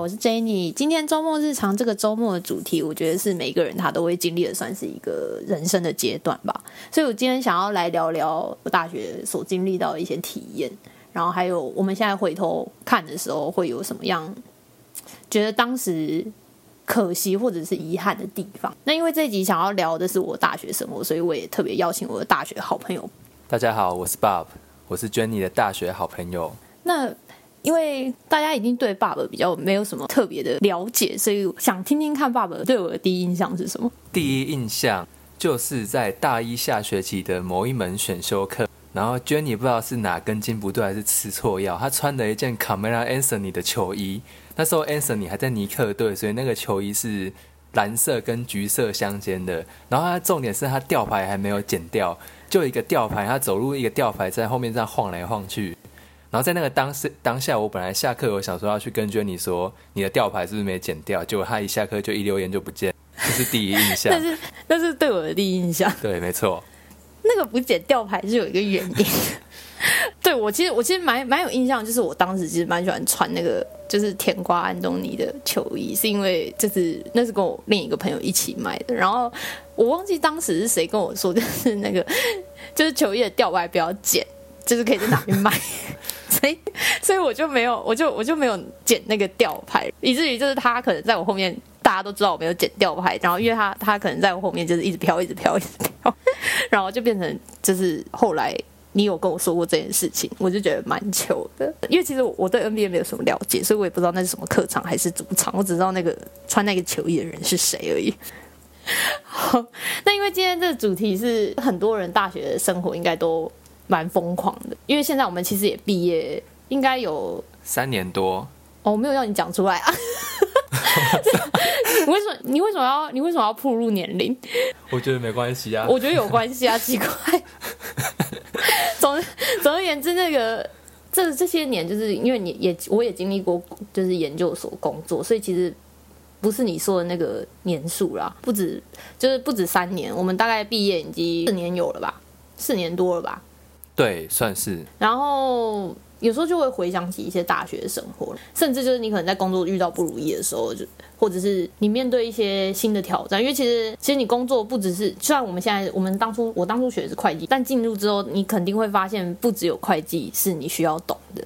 好，我是 Jenny。今天周末日常这个周末的主题，我觉得是每个人他都会经历的，算是一个人生的阶段吧。所以我今天想要来聊聊我大学所经历到的一些体验，然后还有我们现在回头看的时候会有什么样觉得当时可惜或者是遗憾的地方。那因为这集想要聊的是我大学生活，所以我也特别邀请我的大学好朋友。大家好，我是 Bob，我是 Jenny 的大学好朋友。那因为大家已经对爸爸比较没有什么特别的了解，所以想听听看爸爸对我的第一印象是什么。第一印象就是在大一下学期的某一门选修课，然后 Jenny 不知道是哪根筋不对还是吃错药，她穿了一件 Camera Anthony 的球衣。那时候 Anthony 还在尼克队，所以那个球衣是蓝色跟橘色相间的。然后他重点是他吊牌还没有剪掉，就一个吊牌，他走路一个吊牌在后面这样晃来晃去。然后在那个当时当下，我本来下课，我想说要去跟 Jenny 说你的吊牌是不是没剪掉，结果他一下课就一留言就不见，这是第一印象。但是那是对我的第一印象。对，没错。那个不剪吊牌是有一个原因。对我其实我其实蛮蛮有印象，就是我当时其实蛮喜欢穿那个就是甜瓜安东尼的球衣，是因为就是那是跟我另一个朋友一起买的。然后我忘记当时是谁跟我说，就是那个就是球衣的吊牌不要剪，就是可以在哪边买。所以，所以我就没有，我就我就没有剪那个吊牌，以至于就是他可能在我后面，大家都知道我没有剪吊牌，然后因为他他可能在我后面就是一直飘，一直飘，一直飘，然后就变成就是后来你有跟我说过这件事情，我就觉得蛮糗的，因为其实我对 NBA 没有什么了解，所以我也不知道那是什么客场还是主场，我只知道那个穿那个球衣的人是谁而已。好，那因为今天这个主题是很多人大学的生活应该都。蛮疯狂的，因为现在我们其实也毕业，应该有三年多。哦，我没有要你讲出来啊！你为什么？你为什么要？你为什么要暴露年龄？我觉得没关系啊。我觉得有关系啊，奇怪。总总而言之，那个这这些年，就是因为你也我也经历过，就是研究所工作，所以其实不是你说的那个年数啦，不止就是不止三年，我们大概毕业已经四年有了吧，四年多了吧。对，算是。然后有时候就会回想起一些大学生活，甚至就是你可能在工作遇到不如意的时候，就或者是你面对一些新的挑战。因为其实，其实你工作不只是，虽然我们现在我们当初我当初学的是会计，但进入之后，你肯定会发现，不只有会计是你需要懂的。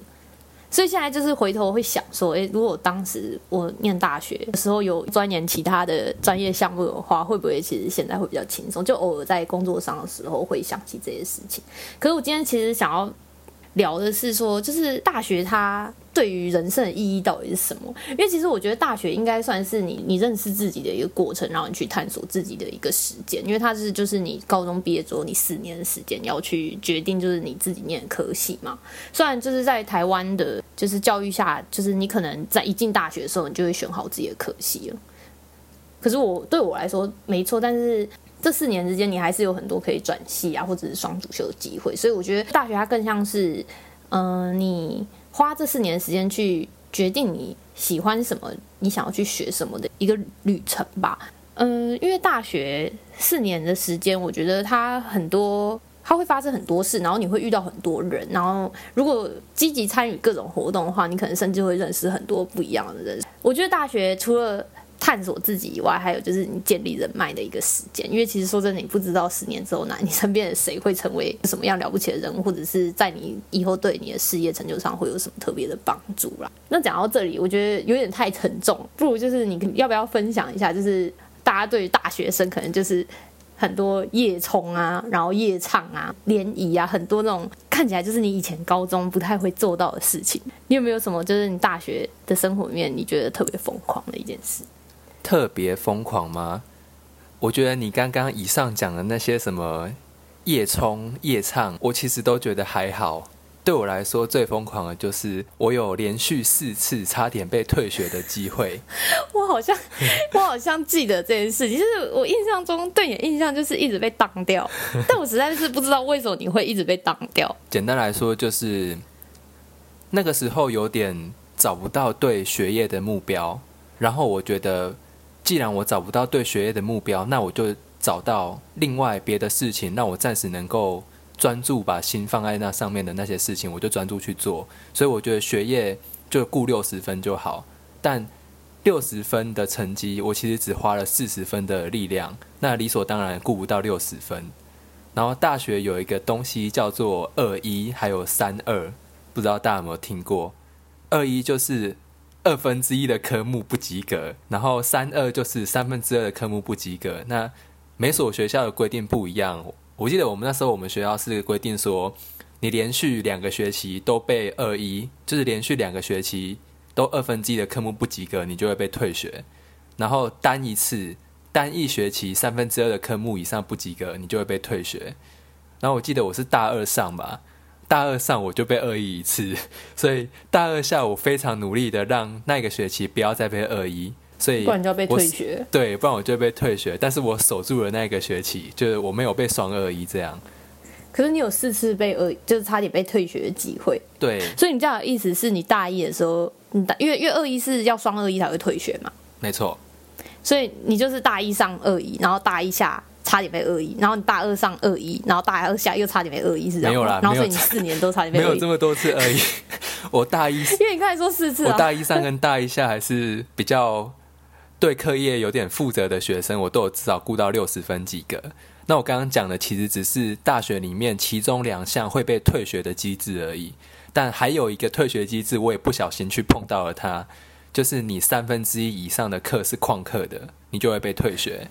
所以现在就是回头会想说，诶，如果当时我念大学的时候有钻研其他的专业项目的话，会不会其实现在会比较轻松？就偶尔在工作上的时候会想起这些事情。可是我今天其实想要。聊的是说，就是大学它对于人生的意义到底是什么？因为其实我觉得大学应该算是你你认识自己的一个过程，然后你去探索自己的一个时间。因为它是就是你高中毕业之后，你四年的时间要去决定就是你自己念的科系嘛。虽然就是在台湾的，就是教育下，就是你可能在一进大学的时候，你就会选好自己的科系了。可是我对我来说没错，但是。这四年之间，你还是有很多可以转系啊，或者是双主修的机会。所以我觉得大学它更像是，嗯，你花这四年时间去决定你喜欢什么，你想要去学什么的一个旅程吧。嗯，因为大学四年的时间，我觉得它很多，它会发生很多事，然后你会遇到很多人，然后如果积极参与各种活动的话，你可能甚至会认识很多不一样的人。我觉得大学除了探索自己以外，还有就是你建立人脉的一个时间。因为其实说真的，你不知道十年之后，哪你身边的谁会成为什么样了不起的人物，或者是在你以后对你的事业成就上会有什么特别的帮助啦。那讲到这里，我觉得有点太沉重，不如就是你要不要分享一下？就是大家对于大学生可能就是很多夜冲啊，然后夜唱啊，联谊啊，很多那种看起来就是你以前高中不太会做到的事情。你有没有什么就是你大学的生活里面你觉得特别疯狂的一件事？特别疯狂吗？我觉得你刚刚以上讲的那些什么夜冲夜唱，我其实都觉得还好。对我来说，最疯狂的就是我有连续四次差点被退学的机会。我好像我好像记得这件事情，就是我印象中对你的印象就是一直被挡掉，但我实在是不知道为什么你会一直被挡掉。简单来说，就是那个时候有点找不到对学业的目标，然后我觉得。既然我找不到对学业的目标，那我就找到另外别的事情，让我暂时能够专注把心放在那上面的那些事情，我就专注去做。所以我觉得学业就顾六十分就好。但六十分的成绩，我其实只花了四十分的力量，那理所当然顾不到六十分。然后大学有一个东西叫做二一，还有三二，不知道大家有没有听过？二一就是二分之一的科目不及格，然后三二就是三分之二的科目不及格。那每所学校的规定不一样，我记得我们那时候我们学校是规定说，你连续两个学期都被二一，就是连续两个学期。都二分之一的科目不及格，你就会被退学。然后单一次、单一学期三分之二的科目以上不及格，你就会被退学。然后我记得我是大二上吧，大二上我就被恶意一次，所以大二下我非常努力的让那个学期不要再被恶意，所以不然就要被退学。对，不然我就被退学。但是我守住了那个学期，就是我没有被双二一这样。可是你有四次被二，就是差点被退学的机会。对，所以你这样的意思是你大一的时候，你大因为因为二一是要双二一才会退学嘛？没错。所以你就是大一上二一，然后大一下差点被恶意，然后你大二上恶意，然后大二下又差点被恶意，是这样没有啦，然后所以你四年都差点被 没有这么多次恶意。我大一，因为你刚才说四次，我大一上跟大一下还是比较对课业有点负责的学生，我都有至少顾到六十分及格。那我刚刚讲的其实只是大学里面其中两项会被退学的机制而已，但还有一个退学机制，我也不小心去碰到了它，就是你三分之一以上的课是旷课的，你就会被退学。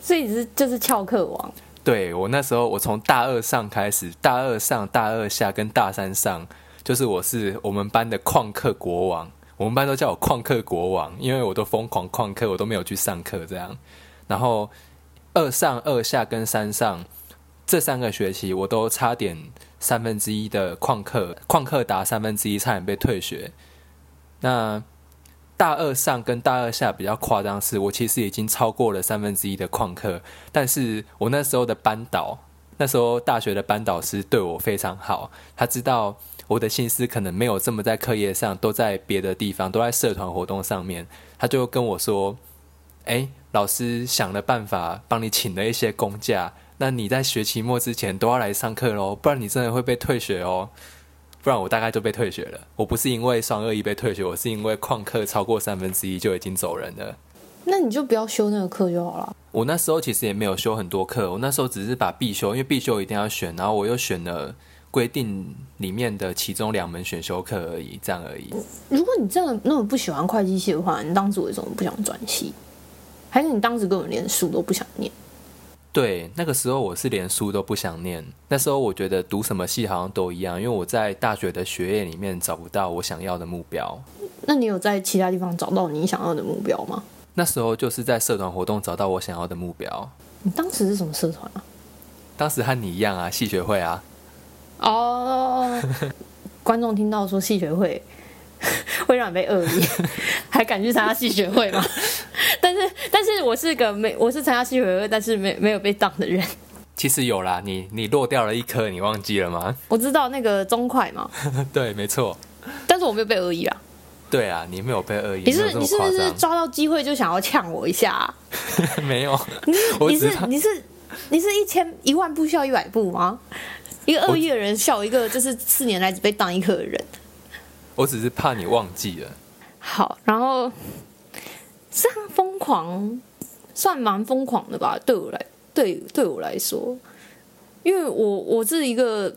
所以是就是翘课王。对我那时候，我从大二上开始，大二上、大二下跟大三上，就是我是我们班的旷课国王，我们班都叫我旷课国王，因为我都疯狂旷课，我都没有去上课这样，然后。二上、二下跟三上这三个学期，我都差点三分之一的旷课，旷课达三分之一，差点被退学。那大二上跟大二下比较夸张，是我其实已经超过了三分之一的旷课，但是我那时候的班导，那时候大学的班导师对我非常好，他知道我的心思可能没有这么在课业上，都在别的地方，都在社团活动上面，他就跟我说：“哎。”老师想了办法帮你请了一些公假，那你在学期末之前都要来上课喽，不然你真的会被退学哦。不然我大概就被退学了。我不是因为双二一被退学，我是因为旷课超过三分之一就已经走人了。那你就不要修那个课就好了。我那时候其实也没有修很多课，我那时候只是把必修，因为必修一定要选，然后我又选了规定里面的其中两门选修课而已，这样而已。如果你真的那么不喜欢会计系的话，你当时为什么不想转系？还是你当时根本连书都不想念？对，那个时候我是连书都不想念。那时候我觉得读什么系好像都一样，因为我在大学的学业里面找不到我想要的目标。那你有在其他地方找到你想要的目标吗？那时候就是在社团活动找到我想要的目标。你当时是什么社团啊？当时和你一样啊，戏学会啊。哦，观众听到说戏学会会让你被恶意，还敢去参加系学会吗？但是，但是我是个没，我是参加戏学会，但是没没有被当的人。其实有啦，你你落掉了一颗，你忘记了吗？我知道那个中快嘛。对，没错。但是我没有被恶意啊。对啊，你没有被恶意。你是你是不是抓到机会就想要呛我一下？没有。你你是你是你是一千一万步笑一百步吗？一个恶意的人笑一个就是四年来只被当一颗的人。我只是怕你忘记了。好，然后。这样疯狂，算蛮疯狂的吧？对我来，对对我来说，因为我我是一个，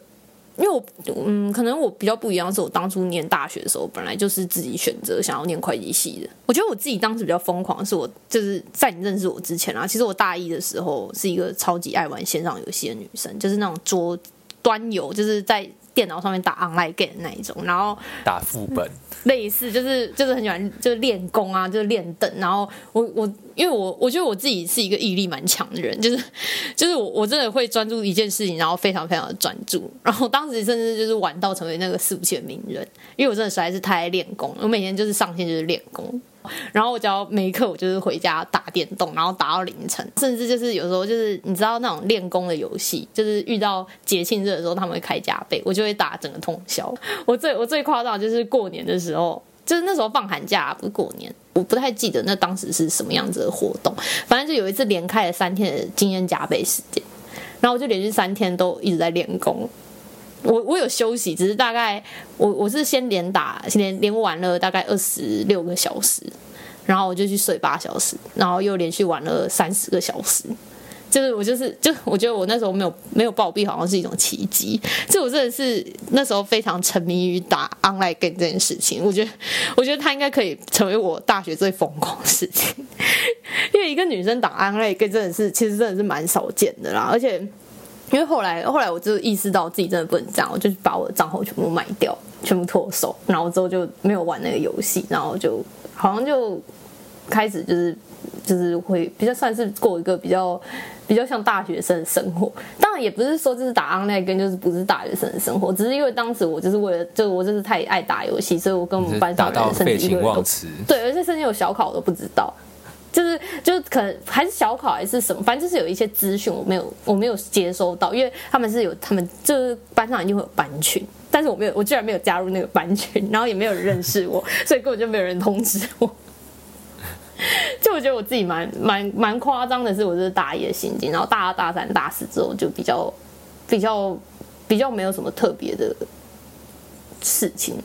因为我嗯，可能我比较不一样，是我当初念大学的时候，本来就是自己选择想要念会计系的。我觉得我自己当时比较疯狂，是我就是在你认识我之前啊，其实我大一的时候是一个超级爱玩线上游戏的女生，就是那种桌端游，就是在。电脑上面打 online game 那一种，然后打副本，类似就是就是很喜欢就是练功啊，就是练等。然后我我因为我我觉得我自己是一个毅力蛮强的人，就是 就是我我真的会专注一件事情，然后非常非常的专注。然后当时甚至就是玩到成为那个四五七的名人，因为我真的实在是太爱练功，我每天就是上线就是练功。然后我只要没课，我就是回家打电动，然后打到凌晨，甚至就是有时候就是你知道那种练功的游戏，就是遇到节庆日的时候他们会开加倍，我就会打整个通宵。我最我最夸张就是过年的时候，就是那时候放寒假不是过年，我不太记得那当时是什么样子的活动，反正就有一次连开了三天的经验加倍时间，然后我就连续三天都一直在练功。我我有休息，只是大概我我是先连打连连玩了大概二十六个小时，然后我就去睡八小时，然后又连续玩了三十个小时。就是我就是就我觉得我那时候没有没有暴毙，好像是一种奇迹。就我真的是那时候非常沉迷于打 online game 这件事情。我觉得我觉得他应该可以成为我大学最疯狂的事情，因为一个女生打 online game 真的是其实真的是蛮少见的啦。而且因为后来后来我就意识到自己真的不能这样，我就把我的账号全部卖掉，全部脱手，然后之后就没有玩那个游戏，然后就好像就开始就是就是会比较算是过一个比较。比较像大学生的生活，当然也不是说就是打 online 跟就是不是大学生的生活，只是因为当时我就是为了就我就是太爱打游戏，所以我跟我们班上的人甚至一个都对，而且甚至有小考我都不知道，就是就是可能还是小考还是什么，反正就是有一些资讯我没有我没有接收到，因为他们是有他们就是班上一定会有班群，但是我没有我居然没有加入那个班群，然后也没有人认识我，所以根本就没有人通知我。就我觉得我自己蛮蛮蛮夸张的是，我就是大一的心境，然后大二、大三、大四之后就比较比较比较没有什么特别的事情。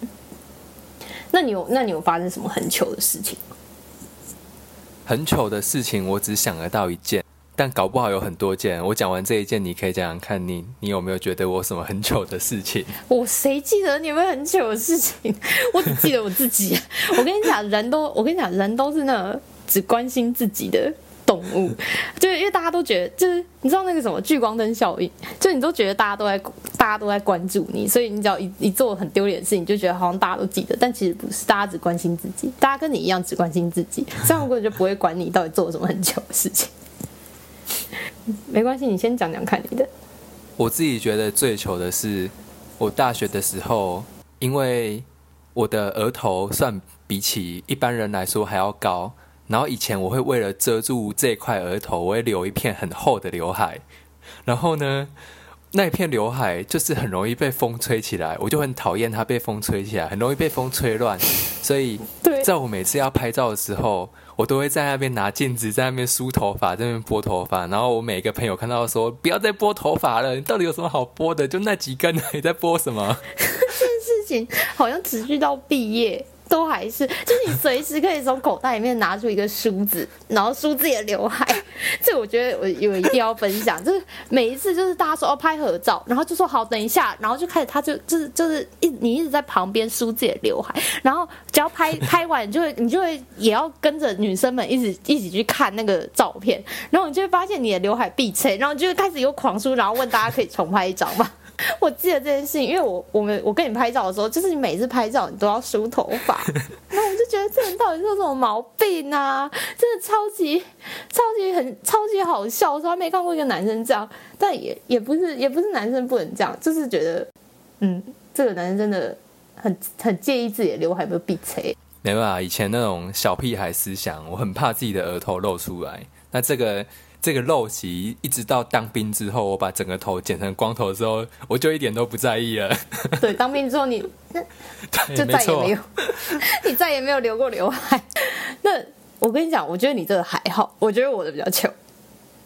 那你有那你有发生什么很糗的事情吗？很糗的事情，我只想得到一件，但搞不好有很多件。我讲完这一件，你可以讲讲看你你有没有觉得我什么很糗的事情？我谁记得你们很糗的事情？我只记得我自己。我跟你讲，人都我跟你讲，人都是那。只关心自己的动物，就因为大家都觉得，就是你知道那个什么聚光灯效应，就你都觉得大家都在，大家都在关注你，所以你只要一一做很丢脸的事情，就觉得好像大家都记得，但其实不是，大家只关心自己，大家跟你一样只关心自己，这样根本就不会管你到底做了什么很糗的事情。没关系，你先讲讲看你的。我自己觉得最糗的是，我大学的时候，因为我的额头算比起一般人来说还要高。然后以前我会为了遮住这块额头，我会留一片很厚的刘海。然后呢，那一片刘海就是很容易被风吹起来，我就很讨厌它被风吹起来，很容易被风吹乱。所以，在我每次要拍照的时候，我都会在那边拿镜子，在那边梳头发，在那边拨头发。然后我每个朋友看到说：“不要再拨头发了，你到底有什么好拨的？就那几根，你在拨什么？” 这件事情好像持续到毕业。都还是，就是你随时可以从口袋里面拿出一个梳子，然后梳自己的刘海。这我觉得我有一定要分享，就是每一次就是大家说哦拍合照，然后就说好等一下，然后就开始他就就是就是一你一直在旁边梳自己的刘海，然后只要拍拍完，就会你就会也要跟着女生们一起一起去看那个照片，然后你就会发现你的刘海必吹，然后就会开始又狂梳，然后问大家可以重拍一张吗？我记得这件事情，因为我我们我跟你拍照的时候，就是你每次拍照你都要梳头发，然后我就觉得这人到底是有什么毛病啊？真的超级超级很超级好笑，从来没看过一个男生这样，但也也不是也不是男生不能这样，就是觉得嗯，这个男生真的很很介意自己的刘海被闭吹。没办法，以前那种小屁孩思想，我很怕自己的额头露出来。那这个。这个陋习一直到当兵之后，我把整个头剪成光头之后，我就一点都不在意了。对，当兵之后你 就再也没有，你再也没有留过刘海。那我跟你讲，我觉得你这个还好，我觉得我的比较糗。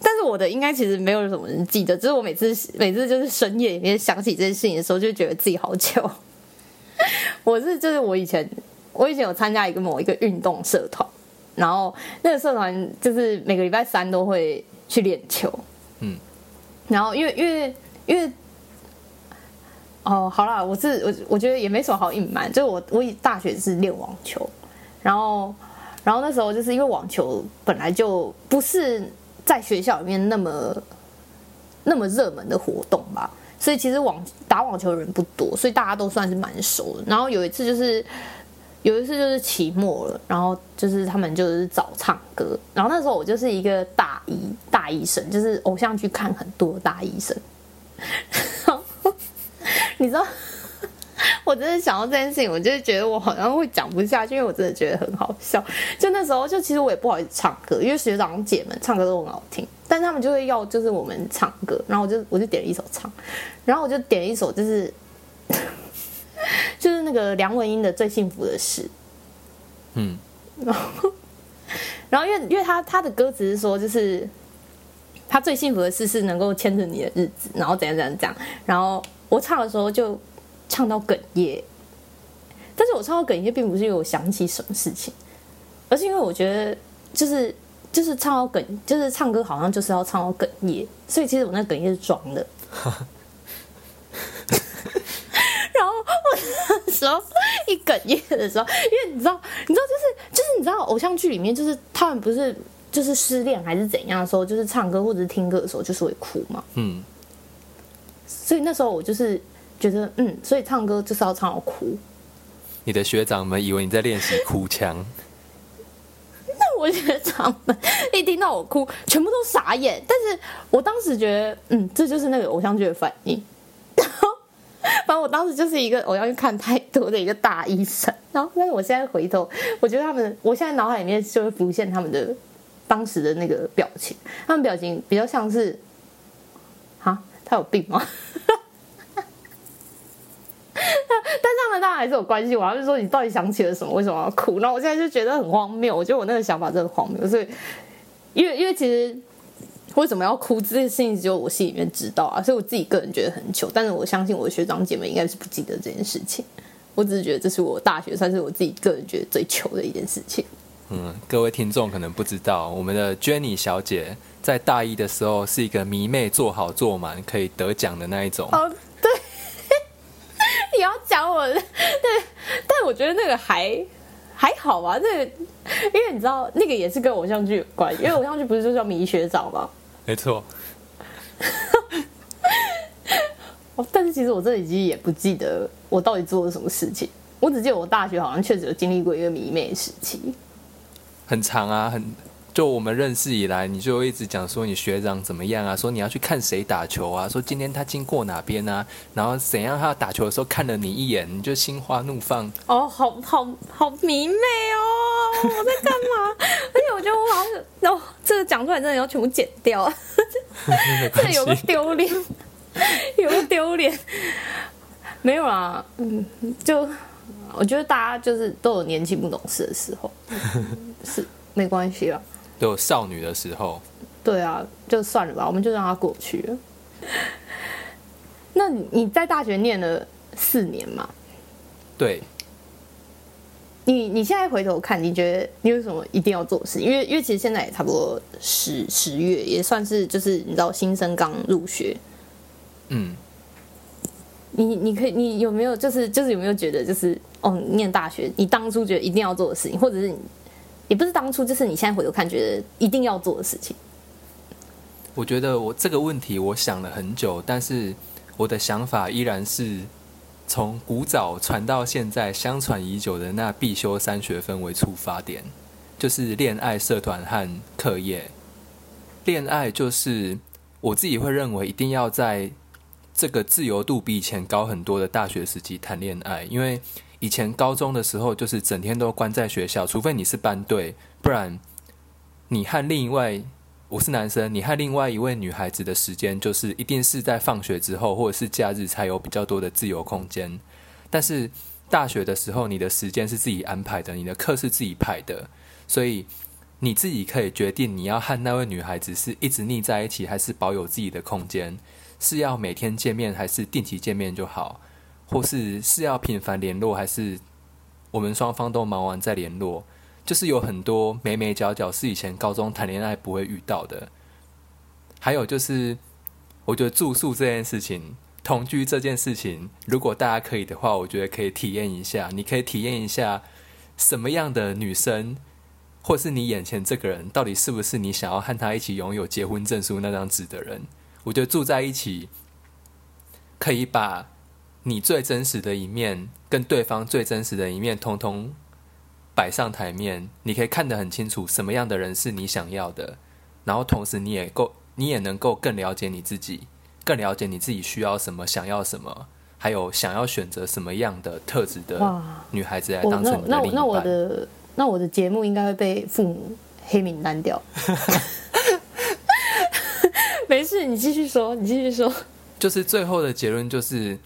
但是我的应该其实没有什么人记得，只是我每次每次就是深夜里面想起这件事情的时候，就觉得自己好糗。我是就是我以前我以前有参加一个某一个运动社团。然后那个社团就是每个礼拜三都会去练球，嗯，然后因为因为因为，哦，好啦，我是我我觉得也没什么好隐瞒，就是我我大学是练网球，然后然后那时候就是因为网球本来就不是在学校里面那么那么热门的活动吧，所以其实网打网球的人不多，所以大家都算是蛮熟的。然后有一次就是。有一次就是期末了，然后就是他们就是找唱歌，然后那时候我就是一个大一大一生，就是偶像剧看很多大一生。你知道，我真的想到这件事情，我就是觉得我好像会讲不下去，因为我真的觉得很好笑。就那时候，就其实我也不好意思唱歌，因为学长姐们唱歌都很好听，但他们就会要就是我们唱歌，然后我就我就点了一首唱，然后我就点了一首就是。就是那个梁文音的《最幸福的事》，嗯，然后，然后因为因为他他的歌词是说，就是他最幸福的事是能够牵着你的日子，然后怎样怎样怎样，然后我唱的时候就唱到哽咽，但是我唱到哽咽并不是因为我想起什么事情，而是因为我觉得就是就是唱到哽，就是唱歌好像就是要唱到哽咽，所以其实我那哽咽是装的。然后我那时候一哽咽的时候，因为你知道，你知道就是就是你知道偶像剧里面就是他们不是就是失恋还是怎样的时候，就是唱歌或者是听歌的时候就是会哭嘛。嗯，所以那时候我就是觉得嗯，所以唱歌就是要唱到哭。你的学长们以为你在练习哭腔，那我学长们一听到我哭，全部都傻眼。但是我当时觉得，嗯，这就是那个偶像剧的反应。然后，反正我当时就是一个我要去看太多的一个大医生。然后，但是我现在回头，我觉得他们，我现在脑海里面就会浮现他们的当时的那个表情，他们表情比较像是，啊，他有病吗？但是他们当然还是有关系。我还是说你到底想起了什么？为什么要哭？然后我现在就觉得很荒谬。我觉得我那个想法真的荒谬。所以，因为因为其实为什么要哭这件事情，只有我心里面知道啊。所以我自己个人觉得很糗。但是我相信我的学长姐妹应该是不记得这件事情。我只是觉得这是我大学算是我自己个人觉得最糗的一件事情。嗯，各位听众可能不知道，我们的 Jenny 小姐在大一的时候是一个迷妹，做好做满可以得奖的那一种。哦，对，你要讲我，对，但我觉得那个还 还好吧。那个，因为你知道，那个也是跟偶像剧有关，因为偶像剧不是就叫迷学长吗？没错。哦，但是其实我这里其实也不记得我到底做了什么事情，我只记得我大学好像确实有经历过一个迷妹时期。很长啊，很就我们认识以来，你就一直讲说你学长怎么样啊，说你要去看谁打球啊，说今天他经过哪边啊，然后怎样他打球的时候看了你一眼，你就心花怒放。哦，好好好迷妹哦，我在干嘛？而且我觉得我好像，哦，这个讲出来真的要全部剪掉，这有个丢脸，有个丢脸。没有啦，嗯，就。我觉得大家就是都有年轻不懂事的时候，是没关系啦。都有少女的时候。对啊，就算了吧，我们就让它过去了。那你在大学念了四年嘛？对。你你现在回头看，你觉得你有什么一定要做的事？因为因为其实现在也差不多十十月，也算是就是你知道新生刚入学。嗯。你你可以，你有没有就是就是有没有觉得就是哦，念大学你当初觉得一定要做的事情，或者是你也不是当初，就是你现在回头看觉得一定要做的事情？我觉得我这个问题我想了很久，但是我的想法依然是从古早传到现在相传已久的那必修三学分为出发点，就是恋爱、社团和课业。恋爱就是我自己会认为一定要在。这个自由度比以前高很多的大学时期谈恋爱，因为以前高中的时候就是整天都关在学校，除非你是班队，不然你和另外我是男生，你和另外一位女孩子的时间就是一定是在放学之后或者是假日才有比较多的自由空间。但是大学的时候，你的时间是自己安排的，你的课是自己排的，所以你自己可以决定你要和那位女孩子是一直腻在一起，还是保有自己的空间。是要每天见面还是定期见面就好，或是是要频繁联络还是我们双方都忙完再联络？就是有很多眉眉角角是以前高中谈恋爱不会遇到的。还有就是，我觉得住宿这件事情、同居这件事情，如果大家可以的话，我觉得可以体验一下。你可以体验一下什么样的女生，或是你眼前这个人，到底是不是你想要和他一起拥有结婚证书那张纸的人？我觉得住在一起，可以把你最真实的一面跟对方最真实的一面，通通摆上台面。你可以看得很清楚，什么样的人是你想要的，然后同时你也够，你也能够更了解你自己，更了解你自己需要什么，想要什么，还有想要选择什么样的特质的女孩子来当成你的另一半。那我的那我的节目应该会被父母黑名单掉。没事，你继续说，你继续说。就是最后的结论，就是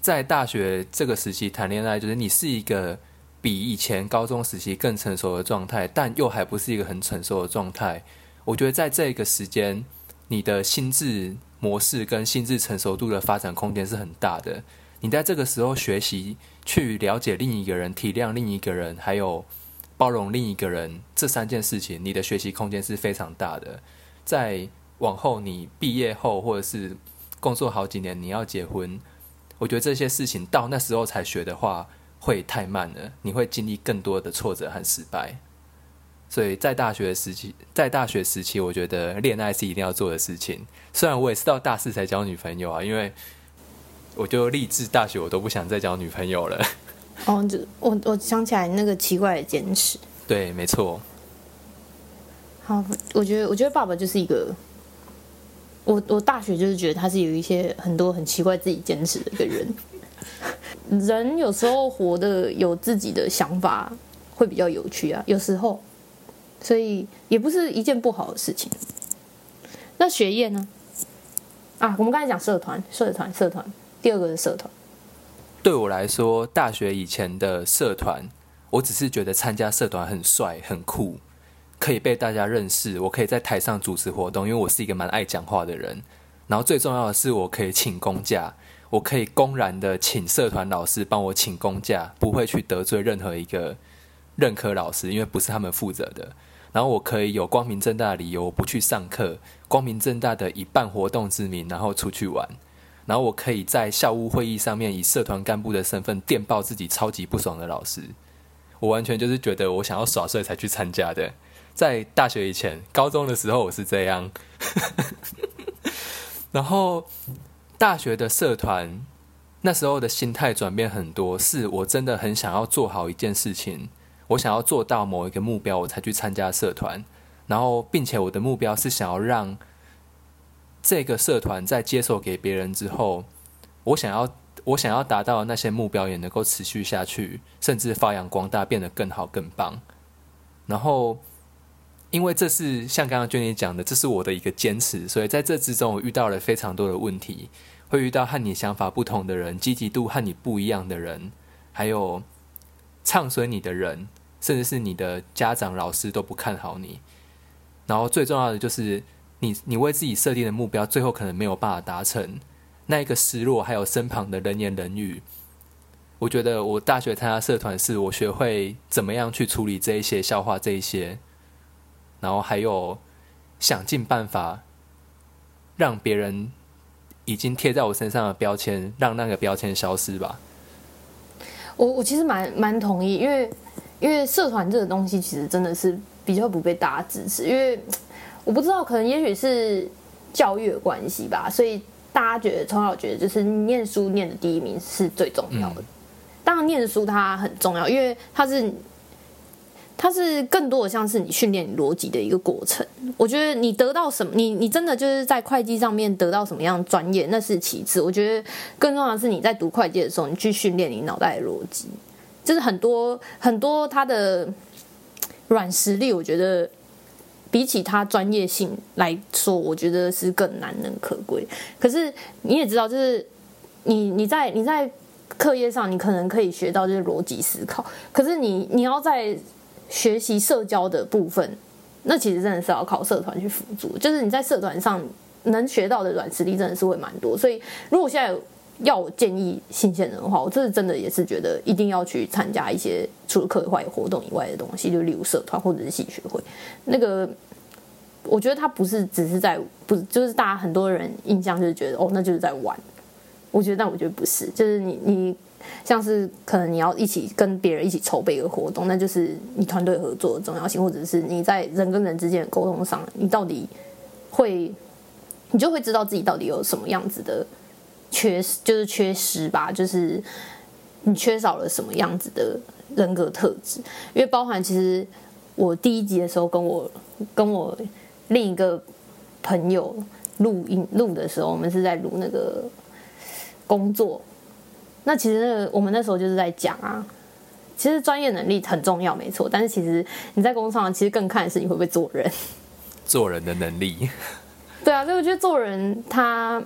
在大学这个时期谈恋爱，就是你是一个比以前高中时期更成熟的状态，但又还不是一个很成熟的状态。我觉得在这个时间，你的心智模式跟心智成熟度的发展空间是很大的。你在这个时候学习去了解另一个人，体谅另一个人，还有包容另一个人这三件事情，你的学习空间是非常大的。在往后你毕业后，或者是工作好几年，你要结婚，我觉得这些事情到那时候才学的话，会太慢了。你会经历更多的挫折和失败。所以在大学时期，在大学时期，我觉得恋爱是一定要做的事情。虽然我也是到大四才交女朋友啊，因为我就立志大学我都不想再交女朋友了。哦，就我我想起来那个奇怪的坚持。对，没错。好，我觉得我觉得爸爸就是一个，我我大学就是觉得他是有一些很多很奇怪自己坚持的一个人。人有时候活的有自己的想法会比较有趣啊，有时候，所以也不是一件不好的事情。那学业呢？啊，我们刚才讲社团，社团，社团，第二个是社团。对我来说，大学以前的社团，我只是觉得参加社团很帅、很酷，可以被大家认识。我可以在台上主持活动，因为我是一个蛮爱讲话的人。然后最重要的是，我可以请公假，我可以公然的请社团老师帮我请公假，不会去得罪任何一个任课老师，因为不是他们负责的。然后我可以有光明正大的理由不去上课，光明正大的以办活动之名，然后出去玩。然后我可以在校务会议上面以社团干部的身份电报自己超级不爽的老师，我完全就是觉得我想要耍帅才去参加的。在大学以前，高中的时候我是这样，然后大学的社团那时候的心态转变很多，是我真的很想要做好一件事情，我想要做到某一个目标，我才去参加社团。然后，并且我的目标是想要让。这个社团在接手给别人之后，我想要我想要达到的那些目标也能够持续下去，甚至发扬光大，变得更好更棒。然后，因为这是像刚刚娟妮讲的，这是我的一个坚持，所以在这之中我遇到了非常多的问题，会遇到和你想法不同的人，积极度和你不一样的人，还有唱衰你的人，甚至是你的家长、老师都不看好你。然后最重要的就是。你你为自己设定的目标，最后可能没有办法达成，那一个失落，还有身旁的人言人语，我觉得我大学参加社团，是我学会怎么样去处理这一些笑话，这一些，然后还有想尽办法让别人已经贴在我身上的标签，让那个标签消失吧。我我其实蛮蛮同意，因为因为社团这个东西，其实真的是比较不被大家支持，因为。我不知道，可能也许是教育的关系吧，所以大家觉得从小觉得就是念书念的第一名是最重要的。当然，念书它很重要，因为它是它是更多的像是你训练逻辑的一个过程。我觉得你得到什么，你你真的就是在会计上面得到什么样专业，那是其次。我觉得更重要的是你在读会计的时候，你去训练你脑袋的逻辑，就是很多很多它的软实力，我觉得。比起他专业性来说，我觉得是更难能可贵。可是你也知道，就是你你在你在课业上，你可能可以学到就是逻辑思考。可是你你要在学习社交的部分，那其实真的是要靠社团去辅助。就是你在社团上能学到的软实力，真的是会蛮多。所以如果现在要我建议新鲜人的话，我这是真的也是觉得一定要去参加一些除了课外活动以外的东西，就例如社团或者是戏学会。那个我觉得他不是只是在不就是大家很多人印象就是觉得哦那就是在玩。我觉得但我觉得不是，就是你你像是可能你要一起跟别人一起筹备一个活动，那就是你团队合作的重要性，或者是你在人跟人之间的沟通上，你到底会你就会知道自己到底有什么样子的。缺失就是缺失吧，就是你缺少了什么样子的人格特质？因为包含其实我第一集的时候跟我跟我另一个朋友录音录的时候，我们是在录那个工作。那其实我们那时候就是在讲啊，其实专业能力很重要，没错。但是其实你在工厂，其实更看的是你会不会做人，做人的能力。对啊，所以我觉得做人他。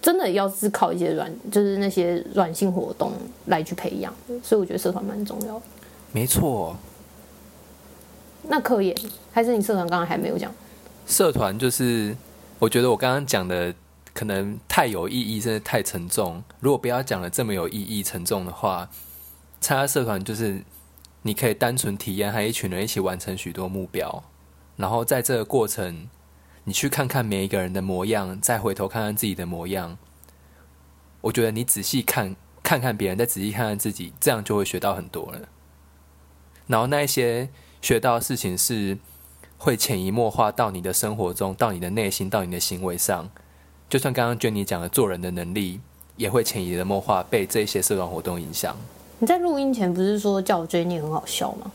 真的要是靠一些软，就是那些软性活动来去培养，所以我觉得社团蛮重要。没错。那科研还是你社团刚刚还没有讲？社团就是，我觉得我刚刚讲的可能太有意义，真的太沉重。如果不要讲的这么有意义、沉重的话，参加社团就是你可以单纯体验和一群人一起完成许多目标，然后在这个过程，你去看看每一个人的模样，再回头看看自己的模样。我觉得你仔细看看看别人，再仔细看看自己，这样就会学到很多了。然后那一些学到的事情是会潜移默化到你的生活中，到你的内心，到你的行为上。就算刚刚 Jenny 讲的做人的能力，也会潜移默化被这些社团活动影响。你在录音前不是说叫我 Jenny 很好笑吗？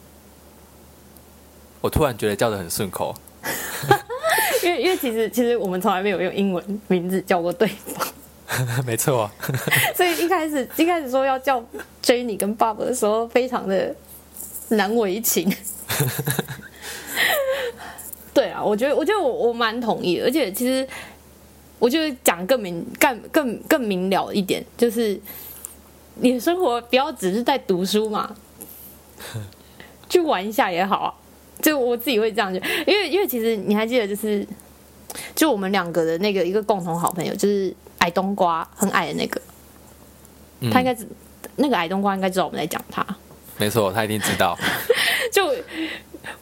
我突然觉得叫的很顺口，因为因为其实其实我们从来没有用英文名字叫过对方。没错，啊 所以一开始一开始说要叫 Jenny 跟爸爸的时候，非常的难为情。对啊，我觉得我觉得我我蛮同意，而且其实我就讲更明更更更明了一点，就是你的生活不要只是在读书嘛，去玩一下也好啊。就我自己会这样觉得，因为因为其实你还记得，就是就我们两个的那个一个共同好朋友，就是矮冬瓜很矮的那个，他应该那个矮冬瓜应该知道我们在讲他。没错，他一定知道。就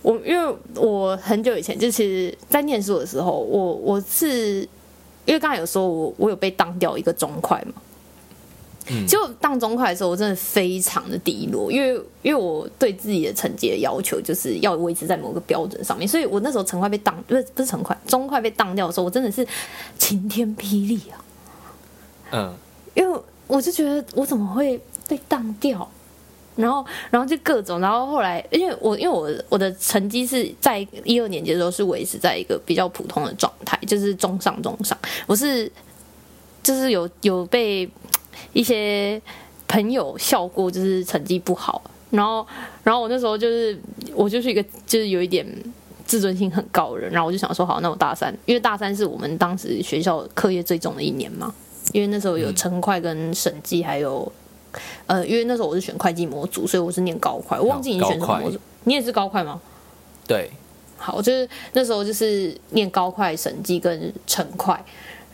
我因为我很久以前就其实，在念书的时候，我我是因为刚才有说我我有被当掉一个中快嘛。就当中快的时候，我真的非常的低落，因为因为我对自己的成绩的要求就是要维持在某个标准上面，所以我那时候成快被当不是不是成快中快被当掉的时候，我真的是晴天霹雳啊！嗯，因为我就觉得我怎么会被当掉，然后然后就各种，然后后来因为我因为我我的成绩是在一二年级的时候是维持在一个比较普通的状态，就是中上中上，我是就是有有被。一些朋友笑过，就是成绩不好，然后，然后我那时候就是，我就是一个就是有一点自尊心很高的人，然后我就想说，好，那我大三，因为大三是我们当时学校课业最重的一年嘛，因为那时候有成块跟审计，还有，呃，因为那时候我是选会计模组，所以我是念高快，我忘记你选什么模组，你也是高快吗？对，好，就是那时候就是念高快审计跟成快，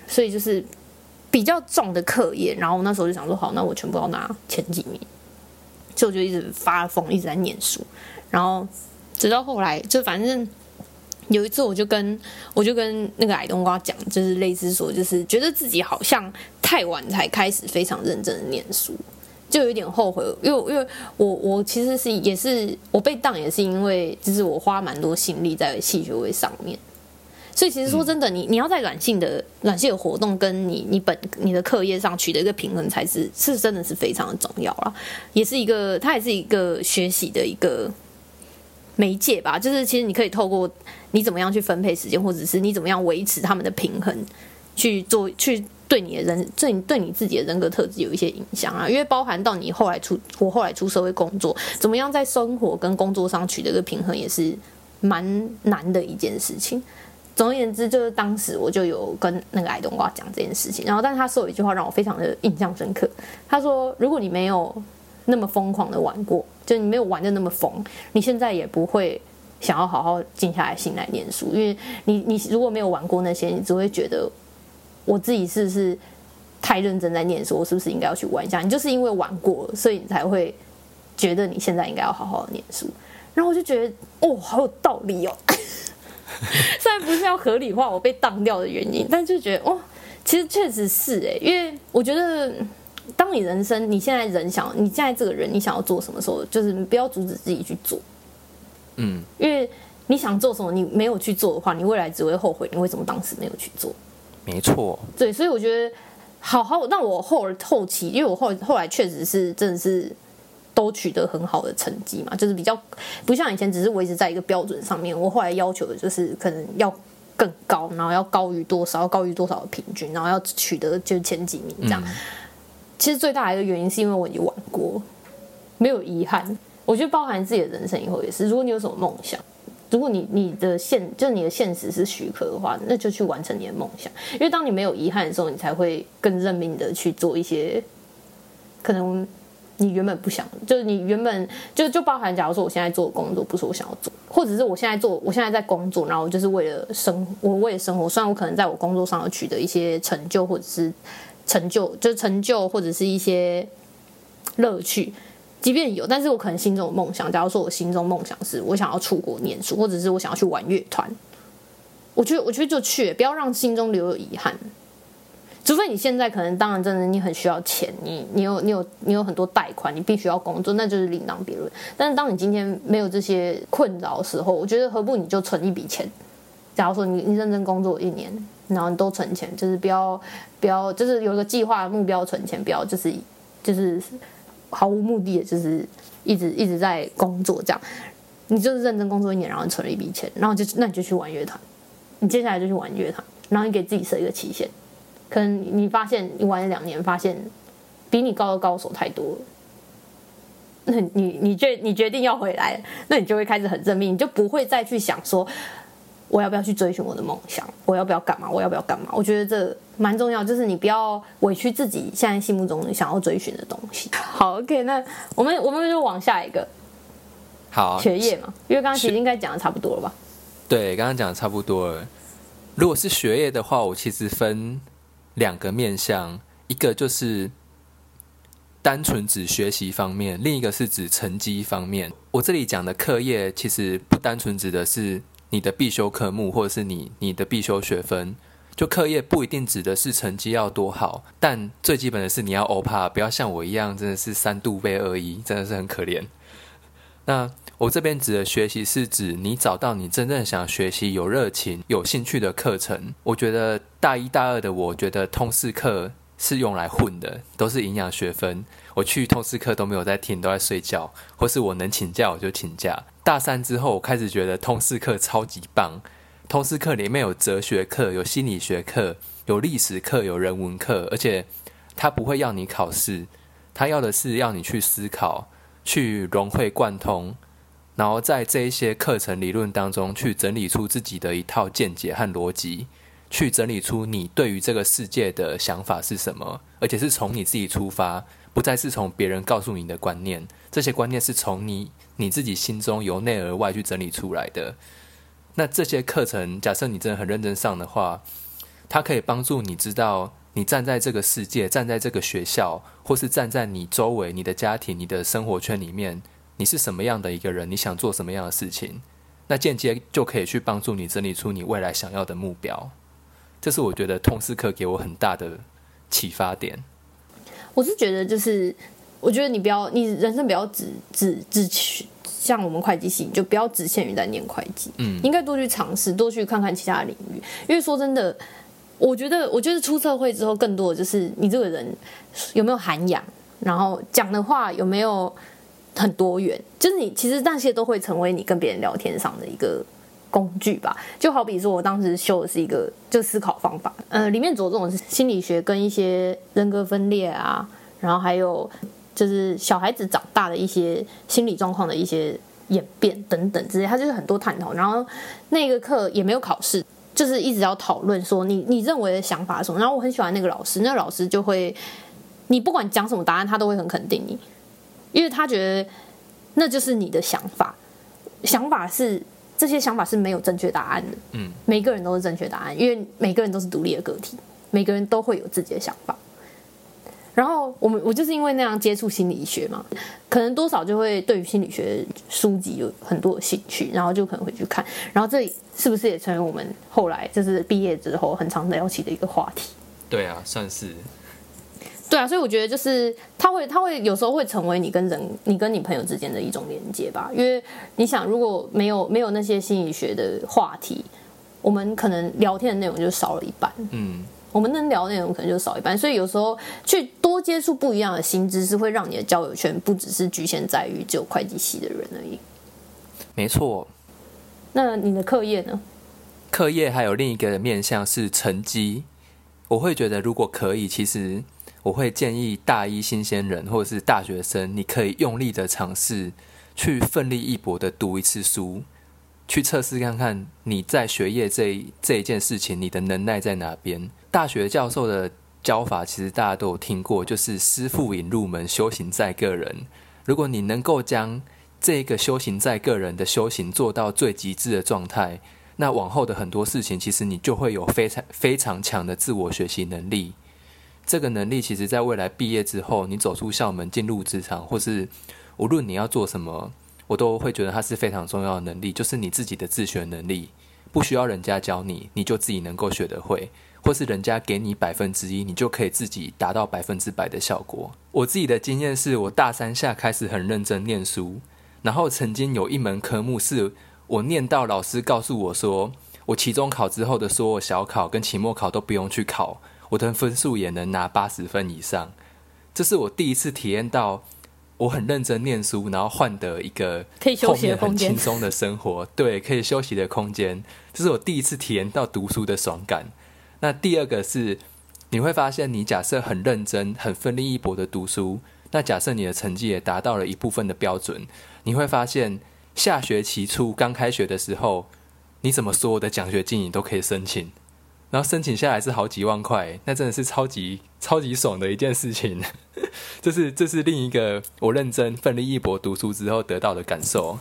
所以就是。比较重的课业，然后那时候就想说，好，那我全部要拿前几名，所以我就一直发疯，一直在念书，然后直到后来，就反正有一次，我就跟我就跟那个矮冬瓜讲，就是类似说，就是觉得自己好像太晚才开始非常认真的念书，就有点后悔，因为因为我我其实是也是我被当，也是因为就是我花蛮多心力在戏学位上面。所以其实说真的，你你要在软性的软性的活动跟你你本你的课业上取得一个平衡，才是是真的是非常的重要了，也是一个它也是一个学习的一个媒介吧。就是其实你可以透过你怎么样去分配时间，或者是你怎么样维持他们的平衡，去做去对你的人对你对你自己的人格特质有一些影响啊。因为包含到你后来出我后来出社会工作，怎么样在生活跟工作上取得一个平衡，也是蛮难的一件事情。总而言之，就是当时我就有跟那个矮冬瓜讲这件事情，然后，但是他说有一句话让我非常的印象深刻。他说：“如果你没有那么疯狂的玩过，就你没有玩的那么疯，你现在也不会想要好好静下来心来念书，因为你你如果没有玩过那些，你只会觉得我自己是不是太认真在念书，我是不是应该要去玩一下？你就是因为玩过了，所以你才会觉得你现在应该要好好的念书。然后我就觉得，哦，好有道理哦。”虽然不是要合理化我被当掉的原因，但就觉得哦，其实确实是哎，因为我觉得，当你人生你现在人想你现在这个人你想要做什么时候，就是不要阻止自己去做，嗯，因为你想做什么，你没有去做的话，你未来只会后悔你为什么当时没有去做。没错，对，所以我觉得好好让我后后期，因为我后后来确实是真的是。都取得很好的成绩嘛，就是比较不像以前只是维持在一个标准上面。我后来要求的就是可能要更高，然后要高于多少，要高于多少的平均，然后要取得就是前几名这样。其实最大的一个原因是因为我已经玩过，没有遗憾。我觉得包含自己的人生以后也是，如果你有什么梦想，如果你你的现就是你的现实是许可的话，那就去完成你的梦想。因为当你没有遗憾的时候，你才会更认命的去做一些可能。你原本不想，就是你原本就就包含，假如说我现在做的工作不是我想要做，或者是我现在做，我现在在工作，然后就是为了生，我为了生活。虽然我可能在我工作上有取得一些成就，或者是成就，就是成就或者是一些乐趣，即便有，但是我可能心中有梦想。假如说我心中梦想是我想要出国念书，或者是我想要去玩乐团，我觉得我觉得就去，不要让心中留有遗憾。除非你现在可能，当然真的你很需要钱，你你有你有你有很多贷款，你必须要工作，那就是另当别论。但是当你今天没有这些困扰的时候，我觉得何不你就存一笔钱？假如说你你认真工作一年，然后你都存钱，就是不要不要就是有一个计划目标存钱，不要就是就是毫无目的的，就是一直一直在工作这样。你就是认真工作一年，然后存了一笔钱，然后就那你就去玩乐团，你接下来就去玩乐团，然后你给自己设一个期限。可能你发现你玩了两年，发现比你高的高手太多了，那你你决你决定要回来，那你就会开始很认命，你就不会再去想说我要不要去追寻我的梦想，我要不要干嘛，我要不要干嘛？我觉得这蛮重要，就是你不要委屈自己现在心目中想要追寻的东西。好，OK，那我们我们就往下一个，好，学业嘛，因为刚刚其实应该讲的差不多了吧？对，刚刚讲的差不多了。如果是学业的话，我其实分。两个面向，一个就是单纯指学习方面，另一个是指成绩方面。我这里讲的课业，其实不单纯指的是你的必修科目，或者是你你的必修学分。就课业不一定指的是成绩要多好，但最基本的是你要欧帕，不要像我一样，真的是三度背二一，真的是很可怜。那我这边指的学习是指你找到你真正想学习、有热情、有兴趣的课程。我觉得大一、大二的，我觉得通识课是用来混的，都是营养学分。我去通识课都没有在听，都在睡觉，或是我能请假我就请假。大三之后，我开始觉得通识课超级棒。通识课里面有哲学课、有心理学课、有历史课、有人文课，而且他不会要你考试，他要的是要你去思考、去融会贯通。然后在这一些课程理论当中，去整理出自己的一套见解和逻辑，去整理出你对于这个世界的想法是什么，而且是从你自己出发，不再是从别人告诉你的观念。这些观念是从你你自己心中由内而外去整理出来的。那这些课程，假设你真的很认真上的话，它可以帮助你知道，你站在这个世界，站在这个学校，或是站在你周围、你的家庭、你的生活圈里面。你是什么样的一个人？你想做什么样的事情？那间接就可以去帮助你整理出你未来想要的目标。这是我觉得通识课给我很大的启发点。我是觉得，就是我觉得你不要，你人生不要只只只去像我们会计系，就不要只限于在念会计。嗯，应该多去尝试，多去看看其他领域。因为说真的，我觉得，我觉得出社会之后，更多的就是你这个人有没有涵养，然后讲的话有没有。很多元，就是你其实那些都会成为你跟别人聊天上的一个工具吧。就好比说，我当时修的是一个就思考方法，呃，里面着重的是心理学跟一些人格分裂啊，然后还有就是小孩子长大的一些心理状况的一些演变等等之类，它就是很多探讨。然后那个课也没有考试，就是一直要讨论说你你认为的想法什么。然后我很喜欢那个老师，那个老师就会你不管讲什么答案，他都会很肯定你。因为他觉得那就是你的想法，想法是这些想法是没有正确答案的。嗯，每个人都是正确答案，因为每个人都是独立的个体，每个人都会有自己的想法。然后我们我就是因为那样接触心理学嘛，可能多少就会对于心理学书籍有很多的兴趣，然后就可能会去看。然后这是不是也成为我们后来就是毕业之后很常聊起的一个话题？对啊，算是。对啊，所以我觉得就是他会，他会有时候会成为你跟人、你跟你朋友之间的一种连接吧。因为你想，如果没有没有那些心理学的话题，我们可能聊天的内容就少了一半。嗯，我们能聊的内容可能就少一半。所以有时候去多接触不一样的新知识，会让你的交友圈不只是局限在于只有会计系的人而已。没错。那你的课业呢？课业还有另一个面向是成绩。我会觉得，如果可以，其实。我会建议大一新鲜人或者是大学生，你可以用力的尝试去奋力一搏的读一次书，去测试看看你在学业这这一件事情你的能耐在哪边。大学教授的教法其实大家都有听过，就是师傅引入门，修行在个人。如果你能够将这个修行在个人的修行做到最极致的状态，那往后的很多事情，其实你就会有非常非常强的自我学习能力。这个能力其实，在未来毕业之后，你走出校门进入职场，或是无论你要做什么，我都会觉得它是非常重要的能力，就是你自己的自学能力，不需要人家教你，你就自己能够学得会，或是人家给你百分之一，你就可以自己达到百分之百的效果。我自己的经验是我大三下开始很认真念书，然后曾经有一门科目是我念到老师告诉我说，我期中考之后的所有小考跟期末考都不用去考，我的分数也能拿八十分以上。这是我第一次体验到，我很认真念书，然后换得一个可以休息的后面很空间轻松的生活，对，可以休息的空间，这是我第一次体验到读书的爽感。那第二个是，你会发现，你假设很认真、很奋力一搏的读书，那假设你的成绩也达到了一部分的标准，你会发现，下学期初刚开学的时候，你怎么所有的奖学金你都可以申请，然后申请下来是好几万块，那真的是超级超级爽的一件事情。这是这是另一个我认真奋力一搏读书之后得到的感受。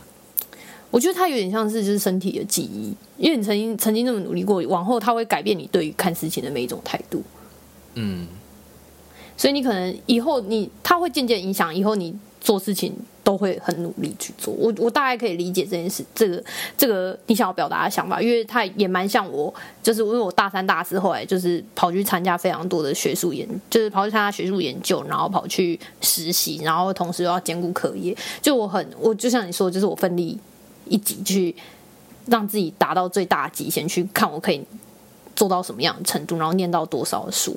我觉得它有点像是就是身体的记忆，因为你曾经曾经那么努力过，往后它会改变你对于看事情的每一种态度。嗯，所以你可能以后你它会渐渐影响以后你做事情都会很努力去做。我我大概可以理解这件事，这个这个你想要表达的想法，因为他也蛮像我，就是因为我大三大四后来就是跑去参加非常多的学术研，就是跑去参加学术研究，然后跑去实习，然后同时又要兼顾课业。就我很我就像你说，就是我奋力一己去让自己达到最大极限，去看我可以做到什么样的程度，然后念到多少书。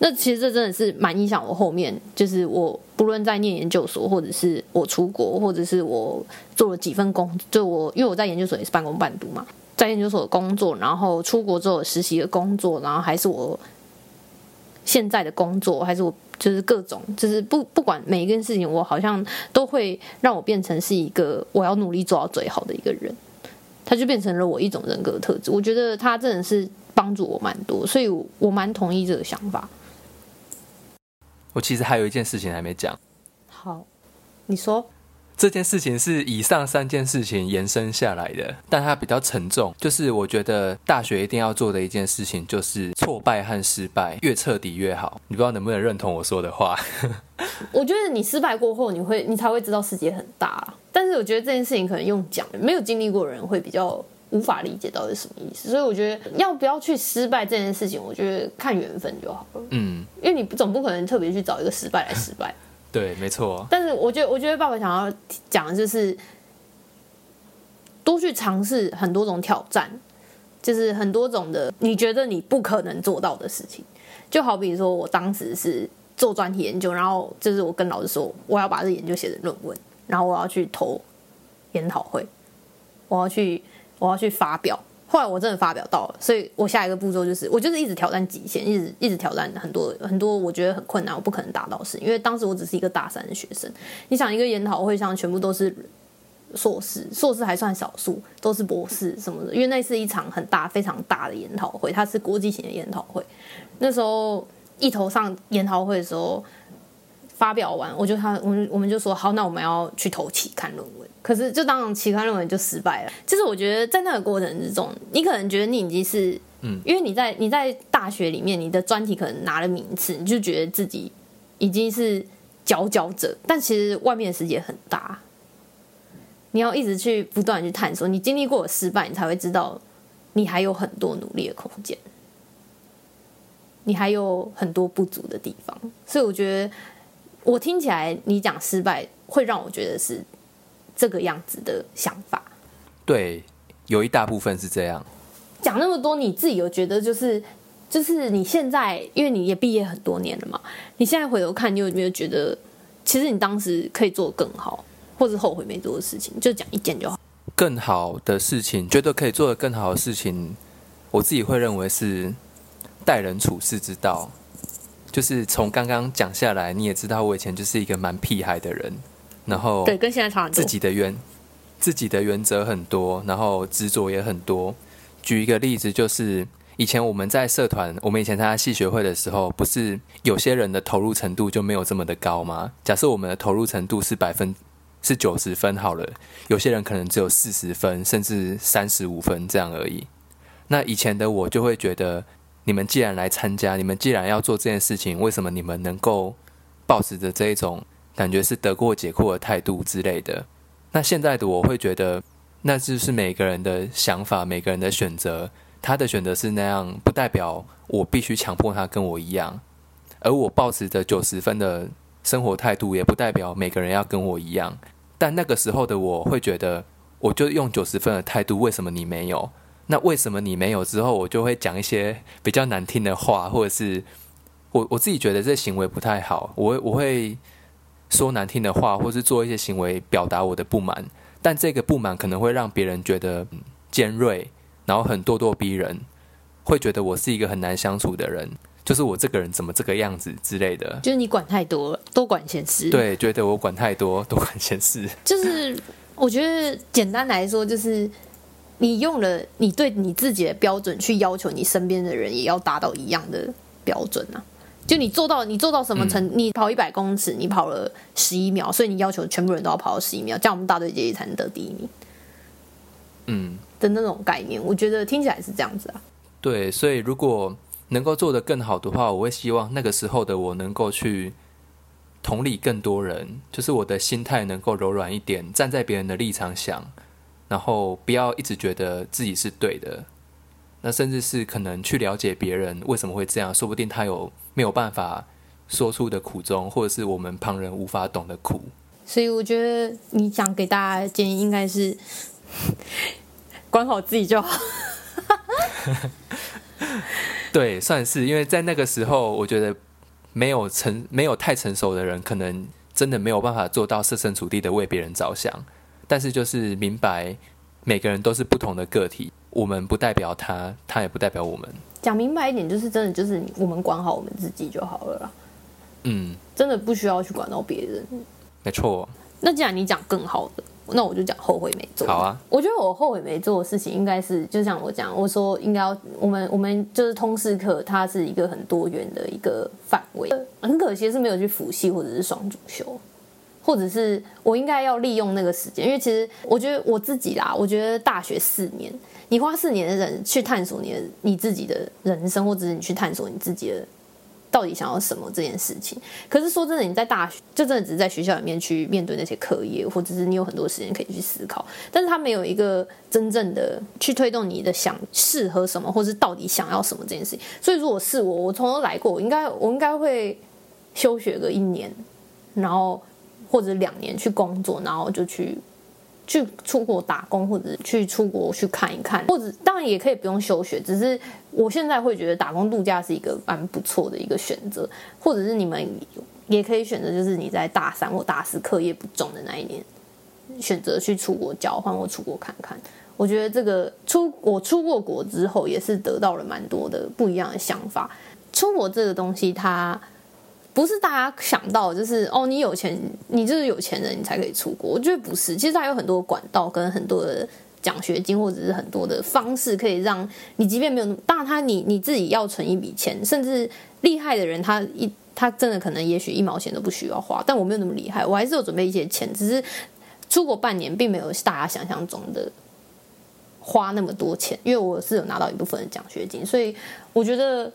那其实这真的是蛮影响我后面，就是我不论在念研究所，或者是我出国，或者是我做了几份工，就我因为我在研究所也是半工半读嘛，在研究所的工作，然后出国之后实习的工作，然后还是我现在的工作，还是我就是各种，就是不不管每一件事情，我好像都会让我变成是一个我要努力做到最好的一个人，他就变成了我一种人格特质。我觉得他真的是帮助我蛮多，所以我我蛮同意这个想法。我其实还有一件事情还没讲，好，你说。这件事情是以上三件事情延伸下来的，但它比较沉重。就是我觉得大学一定要做的一件事情，就是挫败和失败越彻底越好。你不知道能不能认同我说的话？我觉得你失败过后，你会你才会知道世界很大。但是我觉得这件事情可能用讲，没有经历过的人会比较无法理解到底是什么意思。所以我觉得要不要去失败这件事情，我觉得看缘分就好了。嗯，因为你总不可能特别去找一个失败来失败。对，没错。但是我觉得，我觉得爸爸想要讲的就是多去尝试很多种挑战，就是很多种的你觉得你不可能做到的事情。就好比说我当时是做专题研究，然后就是我跟老师说我要把这研究写成论文，然后我要去投研讨会，我要去我要去发表。后来我真的发表到了，所以我下一个步骤就是，我就是一直挑战极限，一直一直挑战很多很多我觉得很困难，我不可能达到的事。因为当时我只是一个大三的学生，你想一个研讨会上全部都是硕士，硕士还算少数，都是博士什么的。因为那是一场很大、非常大的研讨会，它是国际型的研讨会。那时候一头上研讨会的时候，发表完，我就他我们我们就说好，那我们要去投期刊论文。可是就当期刊论文就失败了。其实我觉得在那个过程之中，你可能觉得你已经是，嗯，因为你在你在大学里面，你的专题可能拿了名次，你就觉得自己已经是佼佼者，但其实外面的世界很大，你要一直去不断去探索。你经历过失败，你才会知道你还有很多努力的空间，你还有很多不足的地方。所以我觉得，我听起来你讲失败，会让我觉得是。这个样子的想法，对，有一大部分是这样。讲那么多，你自己有觉得就是就是你现在，因为你也毕业很多年了嘛，你现在回头看，你有没有觉得其实你当时可以做得更好，或者后悔没做的事情？就讲一件就好。更好的事情，觉得可以做的更好的事情，我自己会认为是待人处事之道。就是从刚刚讲下来，你也知道，我以前就是一个蛮屁孩的人。然后对，跟现在差很多。自己的原自己的原则很多，然后执着也很多。举一个例子，就是以前我们在社团，我们以前参加系学会的时候，不是有些人的投入程度就没有这么的高吗？假设我们的投入程度是百分是九十分好了，有些人可能只有四十分，甚至三十五分这样而已。那以前的我就会觉得，你们既然来参加，你们既然要做这件事情，为什么你们能够保持着这一种？感觉是得过且过的态度之类的。那现在的我会觉得，那就是每个人的想法，每个人的选择。他的选择是那样，不代表我必须强迫他跟我一样。而我保持着九十分的生活态度，也不代表每个人要跟我一样。但那个时候的我会觉得，我就用九十分的态度，为什么你没有？那为什么你没有？之后我就会讲一些比较难听的话，或者是我我自己觉得这行为不太好，我我会说难听的话，或是做一些行为表达我的不满。但这个不满可能会让别人觉得尖锐。然后很咄咄逼人，会觉得我是一个很难相处的人，就是我这个人怎么这个样子之类的。就是你管太多了，多管闲事。对，觉得我管太多，多管闲事。就是我觉得简单来说，就是你用了你对你自己的标准去要求你身边的人，也要达到一样的标准啊。就你做到你做到什么程，你跑一百公尺，你跑了十一秒，所以你要求全部人都要跑到十一秒，这样我们大队接力才能得第一名。嗯。的那种概念，我觉得听起来是这样子啊。对，所以如果能够做得更好的话，我会希望那个时候的我能够去同理更多人，就是我的心态能够柔软一点，站在别人的立场想，然后不要一直觉得自己是对的。那甚至是可能去了解别人为什么会这样，说不定他有没有办法说出的苦衷，或者是我们旁人无法懂的苦。所以我觉得你想给大家的建议应该是。管好自己就好。对，算是因为在那个时候，我觉得没有成没有太成熟的人，可能真的没有办法做到设身处地的为别人着想。但是就是明白，每个人都是不同的个体，我们不代表他，他也不代表我们。讲明白一点，就是真的就是我们管好我们自己就好了啦。嗯，真的不需要去管到别人。没错。那既然你讲更好的。那我就讲后悔没做。好啊，我觉得我后悔没做的事情，应该是就像我讲，我说应该要我们我们就是通识课，它是一个很多元的一个范围。很可惜是没有去辅系或者是双主修，或者是我应该要利用那个时间，因为其实我觉得我自己啦，我觉得大学四年，你花四年的人去探索你的你自己的人生，或者是你去探索你自己的。到底想要什么这件事情？可是说真的，你在大学就真的只是在学校里面去面对那些课业，或者是你有很多时间可以去思考，但是他没有一个真正的去推动你的想适合什么，或是到底想要什么这件事情。所以如果是我，我从头来过，我应该我应该会休学个一年，然后或者两年去工作，然后就去。去出国打工，或者去出国去看一看，或者当然也可以不用休学。只是我现在会觉得打工度假是一个蛮不错的一个选择，或者是你们也可以选择，就是你在大三或大四课业不重的那一年，选择去出国交换或出国看看。我觉得这个出我出过国之后，也是得到了蛮多的不一样的想法。出国这个东西，它。不是大家想到，就是哦，你有钱，你就是有钱人，你才可以出国。我觉得不是，其实还有很多管道跟很多的奖学金，或者是很多的方式，可以让你即便没有，当然他你你自己要存一笔钱，甚至厉害的人，他一他真的可能也许一毛钱都不需要花，但我没有那么厉害，我还是有准备一些钱，只是出国半年并没有大家想象中的 花那么多钱，因为我是有拿到一部分的奖学金，所以我觉得。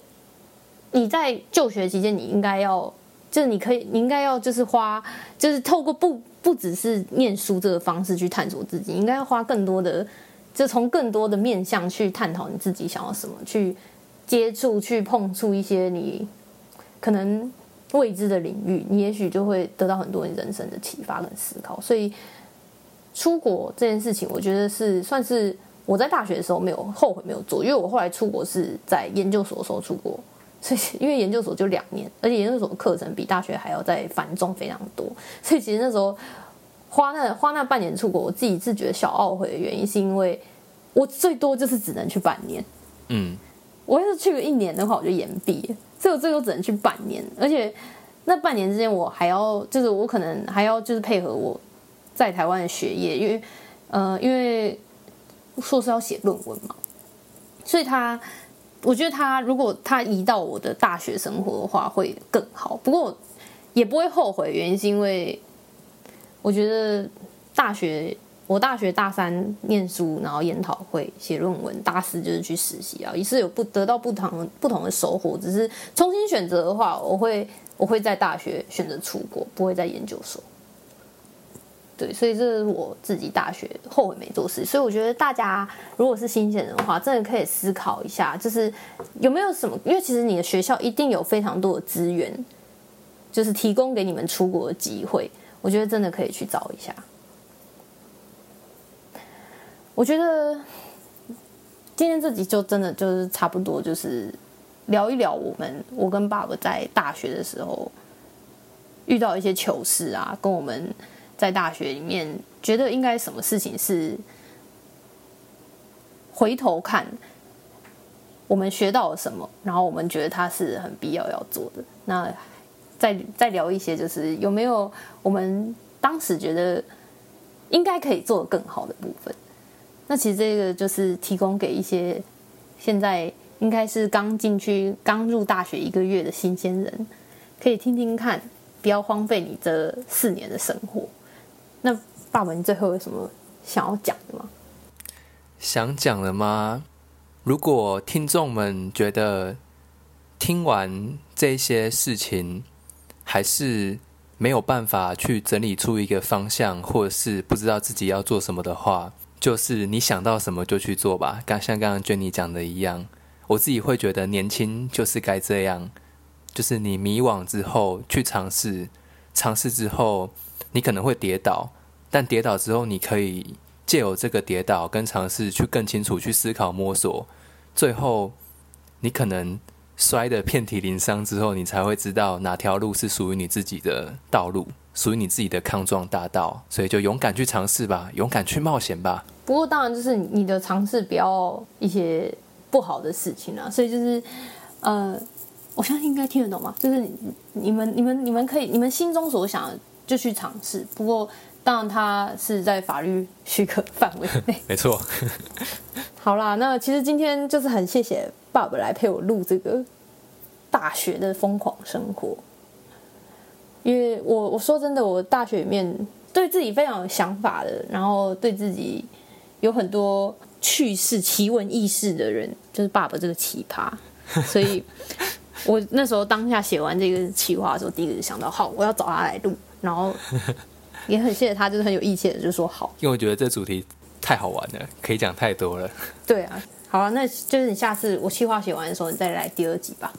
你在就学期间，你应该要，就是你可以，你应该要，就是花，就是透过不不只是念书这个方式去探索自己，应该要花更多的，就从更多的面向去探讨你自己想要什么，去接触、去碰触一些你可能未知的领域，你也许就会得到很多你人生的启发跟思考。所以，出国这件事情，我觉得是算是我在大学的时候没有后悔没有做，因为我后来出国是在研究所的时候出国。所以，因为研究所就两年，而且研究所的课程比大学还要再繁重非常多，所以其实那时候花那花那半年出国，我自己是觉得小懊悔的原因，是因为我最多就是只能去半年。嗯，我要是去个一年的话，我就延毕，所以我最多只能去半年，而且那半年之间，我还要就是我可能还要就是配合我在台湾的学业，因为呃，因为硕士要写论文嘛，所以他。我觉得他如果他移到我的大学生活的话会更好，不过也不会后悔。原因是因为我觉得大学我大学大三念书，然后研讨会、写论文，大四就是去实习啊，也是有不得到不同不同的收获。只是重新选择的话，我会我会在大学选择出国，不会在研究所。对，所以这是我自己大学后悔没做事。所以我觉得大家如果是新鲜人的话，真的可以思考一下，就是有没有什么，因为其实你的学校一定有非常多的资源，就是提供给你们出国的机会。我觉得真的可以去找一下。我觉得今天这集就真的就是差不多，就是聊一聊我们我跟爸爸在大学的时候遇到一些糗事啊，跟我们在大学里面觉得应该什么事情是回头看我们学到了什么，然后我们觉得它是很必要要做的。那再再聊一些，就是有没有我们当时觉得应该可以做的更好的部分。那其实这个就是提供给一些现在应该是刚进去、刚入大学一个月的新鲜人，可以听听看，不要荒废你这四年的生活。那爸爸，你最后有什么想要讲的吗？想讲的吗？如果听众们觉得听完这些事情还是没有办法去整理出一个方向，或者是不知道自己要做什么的话，就是你想到什么就去做吧，刚像刚刚娟妮讲的一样，我自己会觉得年轻就是该这样，就是你迷惘之后去尝试，尝试之后你可能会跌倒，但跌倒之后你可以借由这个跌倒跟尝试去更清楚去思考摸索，最后你可能摔得遍体鳞伤之后，你才会知道哪条路是属于你自己的道路。属于你自己的抗撞大道，所以就勇敢去尝试吧，勇敢去冒险吧。不过当然就是你的尝试不要一些不好的事情啊，所以就是呃，我相信应该听得懂吗？就是你们、你们、你们可以，你们心中所想就去尝试。不过当然它是在法律许可范围内。没错。好啦，那其实今天就是很谢谢爸爸来陪我录这个大学的疯狂生活。因为我我说真的，我大学里面对自己非常有想法的，然后对自己有很多趣事、奇闻异事的人，就是爸爸这个奇葩。所以，我那时候当下写完这个企划的时候，第一个就想到，好，我要找他来录。然后也很谢谢他，就是很有义气的，就说好。因为我觉得这主题太好玩了，可以讲太多了。对啊，好啊，那就是你下次我计划写完的时候，你再来第二集吧。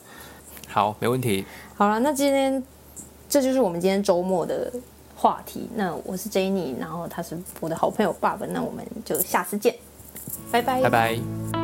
好，没问题。好了，那今天。这就是我们今天周末的话题。那我是 Jenny，然后他是我的好朋友爸爸。那我们就下次见，拜拜，拜拜。